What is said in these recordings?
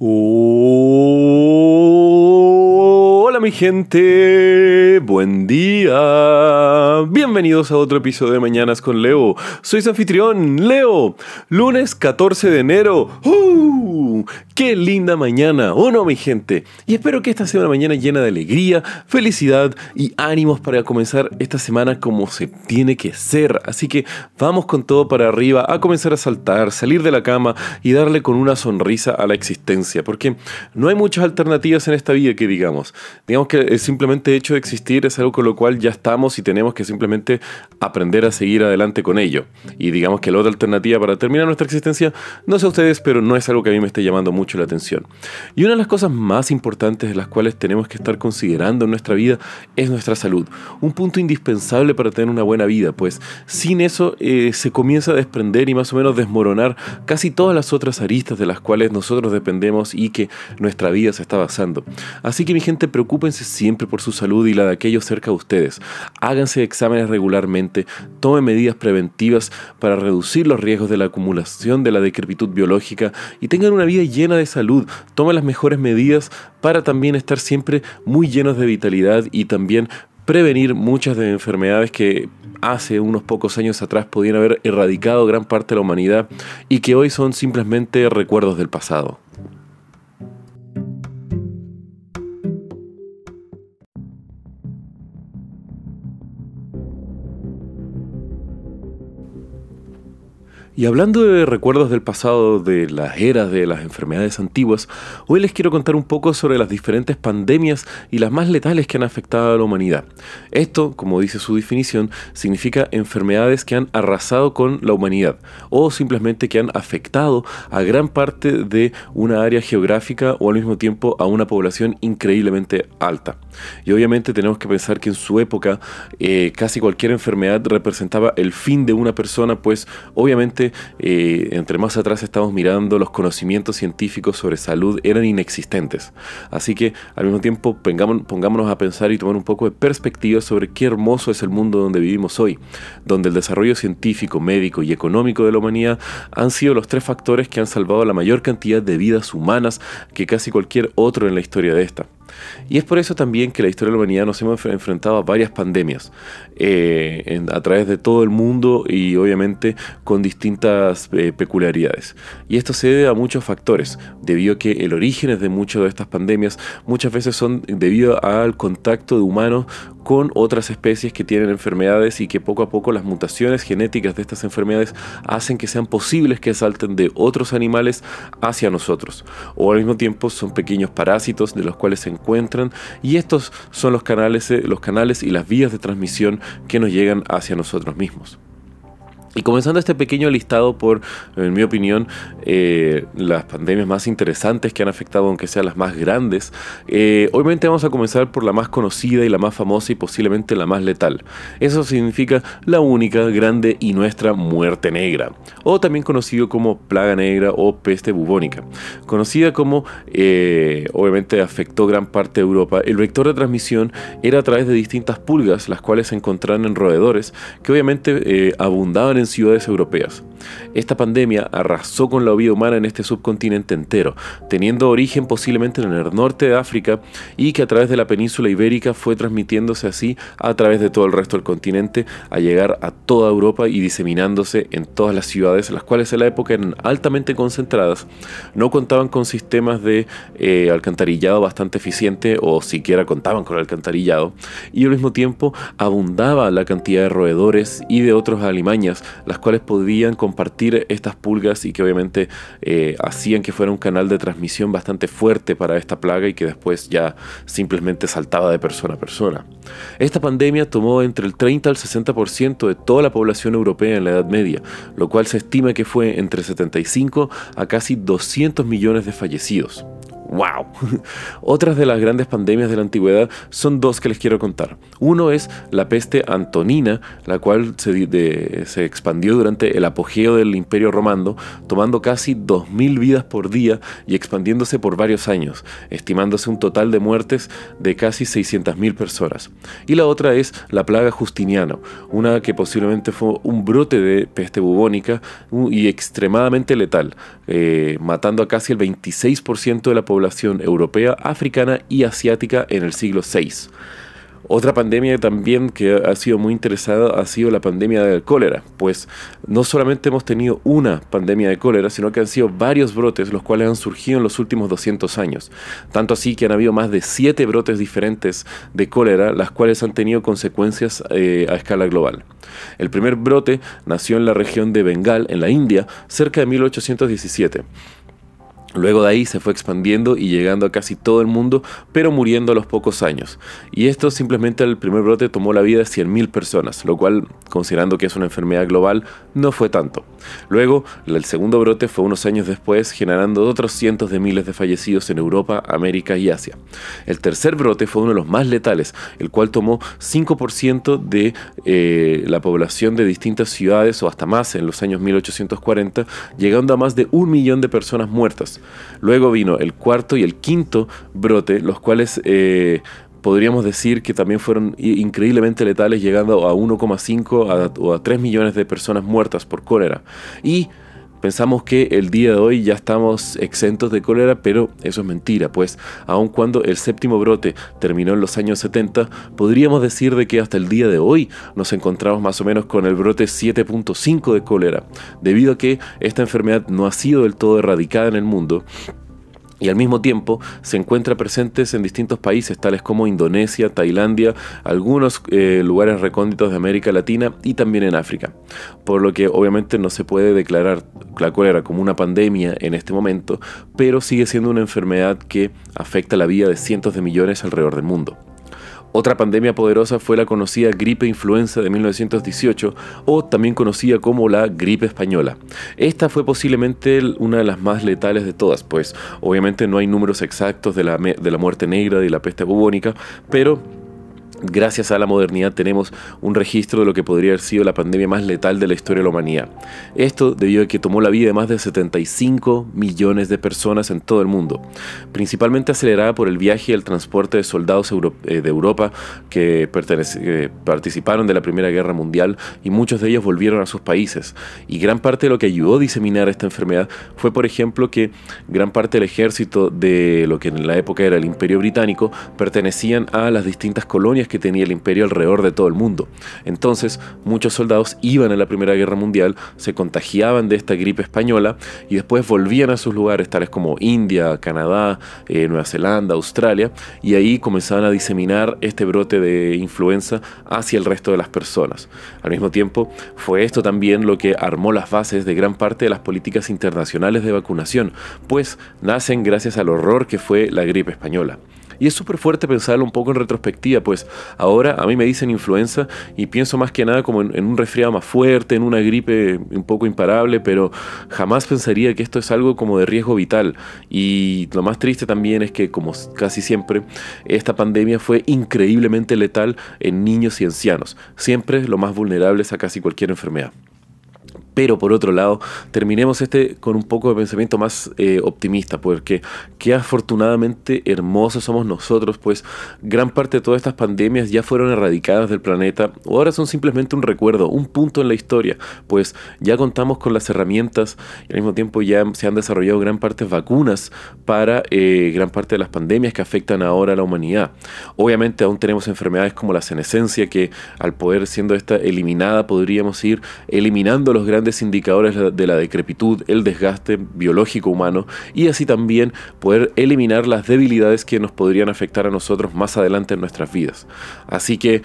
Hola mi gente, buen día. Bienvenidos a otro episodio de Mañanas con Leo. Soy anfitrión, Leo. Lunes 14 de enero. ¡Uh! ¡Qué linda mañana! ¿O no mi gente? Y espero que esta sea una mañana llena de alegría, felicidad y ánimos para comenzar esta semana como se tiene que ser. Así que vamos con todo para arriba, a comenzar a saltar, salir de la cama y darle con una sonrisa a la existencia porque no hay muchas alternativas en esta vida que digamos. Digamos que el simplemente hecho de existir es algo con lo cual ya estamos y tenemos que simplemente aprender a seguir adelante con ello. Y digamos que la otra alternativa para terminar nuestra existencia, no sé ustedes, pero no es algo que a mí me esté llamando mucho la atención. Y una de las cosas más importantes de las cuales tenemos que estar considerando en nuestra vida es nuestra salud. Un punto indispensable para tener una buena vida, pues sin eso eh, se comienza a desprender y más o menos desmoronar casi todas las otras aristas de las cuales nosotros dependemos y que nuestra vida se está basando. Así que mi gente, preocúpense siempre por su salud y la de aquellos cerca de ustedes. Háganse exámenes regularmente, tomen medidas preventivas para reducir los riesgos de la acumulación de la decrepitud biológica y tengan una vida llena de salud. Tomen las mejores medidas para también estar siempre muy llenos de vitalidad y también prevenir muchas de enfermedades que hace unos pocos años atrás podían haber erradicado gran parte de la humanidad y que hoy son simplemente recuerdos del pasado. Y hablando de recuerdos del pasado, de las eras de las enfermedades antiguas, hoy les quiero contar un poco sobre las diferentes pandemias y las más letales que han afectado a la humanidad. Esto, como dice su definición, significa enfermedades que han arrasado con la humanidad o simplemente que han afectado a gran parte de una área geográfica o al mismo tiempo a una población increíblemente alta. Y obviamente tenemos que pensar que en su época eh, casi cualquier enfermedad representaba el fin de una persona, pues obviamente eh, entre más atrás estamos mirando, los conocimientos científicos sobre salud eran inexistentes. Así que al mismo tiempo pongámonos a pensar y tomar un poco de perspectiva sobre qué hermoso es el mundo donde vivimos hoy, donde el desarrollo científico, médico y económico de la humanidad han sido los tres factores que han salvado la mayor cantidad de vidas humanas que casi cualquier otro en la historia de esta. Y es por eso también que la historia de la humanidad nos hemos enfrentado a varias pandemias eh, a través de todo el mundo y obviamente con distintas eh, peculiaridades. Y esto se debe a muchos factores, debido a que el origen de muchas de estas pandemias muchas veces son debido al contacto de humanos con otras especies que tienen enfermedades y que poco a poco las mutaciones genéticas de estas enfermedades hacen que sean posibles que salten de otros animales hacia nosotros. O al mismo tiempo son pequeños parásitos de los cuales se encuentran y estos son los canales, eh, los canales y las vías de transmisión que nos llegan hacia nosotros mismos. Y comenzando este pequeño listado por, en mi opinión, eh, las pandemias más interesantes que han afectado, aunque sean las más grandes, eh, obviamente vamos a comenzar por la más conocida y la más famosa y posiblemente la más letal. Eso significa la única, grande y nuestra muerte negra, o también conocido como plaga negra o peste bubónica. Conocida como, eh, obviamente afectó gran parte de Europa, el vector de transmisión era a través de distintas pulgas, las cuales se encontraban en roedores, que obviamente abundaban en ciudades europeas. Esta pandemia arrasó con la vida humana en este subcontinente entero, teniendo origen posiblemente en el norte de África y que a través de la península ibérica fue transmitiéndose así a través de todo el resto del continente a llegar a toda Europa y diseminándose en todas las ciudades, las cuales en la época eran altamente concentradas, no contaban con sistemas de eh, alcantarillado bastante eficiente o siquiera contaban con alcantarillado y al mismo tiempo abundaba la cantidad de roedores y de otros alimañas las cuales podían compartir estas pulgas y que obviamente eh, hacían que fuera un canal de transmisión bastante fuerte para esta plaga y que después ya simplemente saltaba de persona a persona. Esta pandemia tomó entre el 30 al 60% de toda la población europea en la Edad Media, lo cual se estima que fue entre 75 a casi 200 millones de fallecidos. ¡Wow! Otras de las grandes pandemias de la antigüedad son dos que les quiero contar. Uno es la peste antonina, la cual se, expandió durante el apogeo del Imperio Romano, tomando casi 2.000 vidas por día y expandiéndose por varios años, estimándose un total de muertes de casi 600.000 personas. Y la otra es la plaga Justiniano, una que posiblemente fue un brote de peste bubónica y extremadamente letal, eh, matando a casi el 26% de la población población europea, africana y asiática en el siglo VI. Otra pandemia también que ha sido muy interesada ha sido la pandemia del cólera, pues no solamente hemos tenido una pandemia de cólera, sino que han sido varios brotes los cuales han surgido en los últimos 200 años. Tanto así que han habido más de siete brotes diferentes de cólera, las cuales han tenido consecuencias eh, a escala global. El primer brote nació en la región de Bengal, en la India, cerca de 1817. Luego de ahí se fue expandiendo y llegando a casi todo el mundo, pero muriendo a los pocos años. Y esto simplemente el primer brote tomó la vida de 100.000 personas, lo cual, considerando que es una enfermedad global, no fue tanto. Luego, el segundo brote fue unos años después, generando otros cientos de miles de fallecidos en Europa, América y Asia. El tercer brote fue uno de los más letales, el cual tomó 5% de eh, la población de distintas ciudades o hasta más en los años 1840, llegando a más de un millón de personas muertas. Luego vino el cuarto y el quinto brote, los cuales eh, podríamos decir que también fueron increíblemente letales, llegando a 1,5 o a 3 millones de personas muertas por cólera. Y Pensamos que el día de hoy ya estamos exentos de cólera, pero eso es mentira, pues aun cuando el séptimo brote terminó en los años 70, podríamos decir de que hasta el día de hoy nos encontramos más o menos con el brote 7.5 de cólera, debido a que esta enfermedad no ha sido del todo erradicada en el mundo y al mismo tiempo se encuentra presentes en distintos países tales como Indonesia, Tailandia, algunos eh, lugares recónditos de América Latina y también en África. Por lo que obviamente no se puede declarar la cólera como una pandemia en este momento, pero sigue siendo una enfermedad que afecta la vida de cientos de millones alrededor del mundo. Otra pandemia poderosa fue la conocida gripe influenza de 1918 o también conocida como la gripe española. Esta fue posiblemente una de las más letales de todas, pues obviamente no hay números exactos de la, de la muerte negra y la peste bubónica, pero Gracias a la modernidad tenemos un registro de lo que podría haber sido la pandemia más letal de la historia de la humanidad. Esto debido a que tomó la vida de más de 75 millones de personas en todo el mundo, principalmente acelerada por el viaje y el transporte de soldados eh, de Europa que, participaron de la Primera Guerra Mundial y muchos de ellos volvieron a sus países. Y gran parte de lo que ayudó a diseminar esta enfermedad fue, por ejemplo, que gran parte del ejército de lo que en la época era el Imperio Británico pertenecían a las distintas colonias que tenía el imperio alrededor de todo el mundo. Entonces, muchos soldados iban a la Primera Guerra Mundial, se contagiaban de esta gripe española y después volvían a sus lugares, tales como India, Canadá, eh, Nueva Zelanda, Australia, y ahí comenzaban a diseminar este brote de influenza hacia el resto de las personas. Al mismo tiempo, fue esto también lo que armó las bases de gran parte de las políticas internacionales de vacunación, pues nacen gracias al horror que fue la gripe española. Y es súper fuerte pensarlo un poco en retrospectiva, pues ahora a mí me dicen influenza y pienso más que nada como en, un resfriado más fuerte, en una gripe un poco imparable, pero jamás pensaría que esto es algo como de riesgo vital. Y lo más triste también es que, como casi siempre, esta pandemia fue increíblemente letal en niños y ancianos, siempre los más vulnerables a casi cualquier enfermedad. Pero por otro lado, terminemos este con un poco de pensamiento más eh, optimista, porque qué afortunadamente hermosos somos nosotros, pues gran parte de todas estas pandemias ya fueron erradicadas del planeta o ahora son simplemente un recuerdo, un punto en la historia, pues ya contamos con las herramientas y al mismo tiempo ya se han desarrollado gran parte de vacunas para eh, gran parte de las pandemias que afectan ahora a la humanidad. Obviamente aún tenemos enfermedades como la senescencia que al poder siendo esta eliminada podríamos ir eliminando los grandes indicadores de la decrepitud, el desgaste biológico humano y así también poder eliminar las debilidades que nos podrían afectar a nosotros más adelante en nuestras vidas. Así que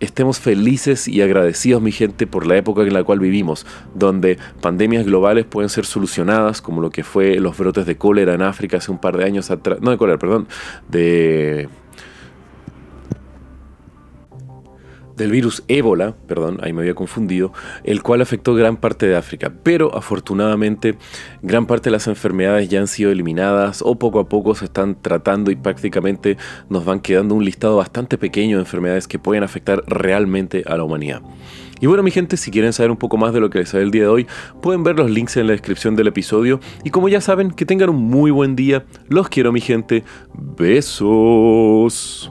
estemos felices y agradecidos, mi gente, por la época en la cual vivimos, donde pandemias globales pueden ser solucionadas, como lo que fue los brotes de cólera en África hace un par de años atrás, no de cólera, perdón, de del virus ébola, perdón, ahí me había confundido, el cual afectó gran parte de África. Pero afortunadamente gran parte de las enfermedades ya han sido eliminadas o poco a poco se están tratando y prácticamente nos van quedando un listado bastante pequeño de enfermedades que pueden afectar realmente a la humanidad. Y bueno mi gente, si quieren saber un poco más de lo que les sale el día de hoy, pueden ver los links en la descripción del episodio. Y como ya saben, que tengan un muy buen día. Los quiero mi gente. Besos.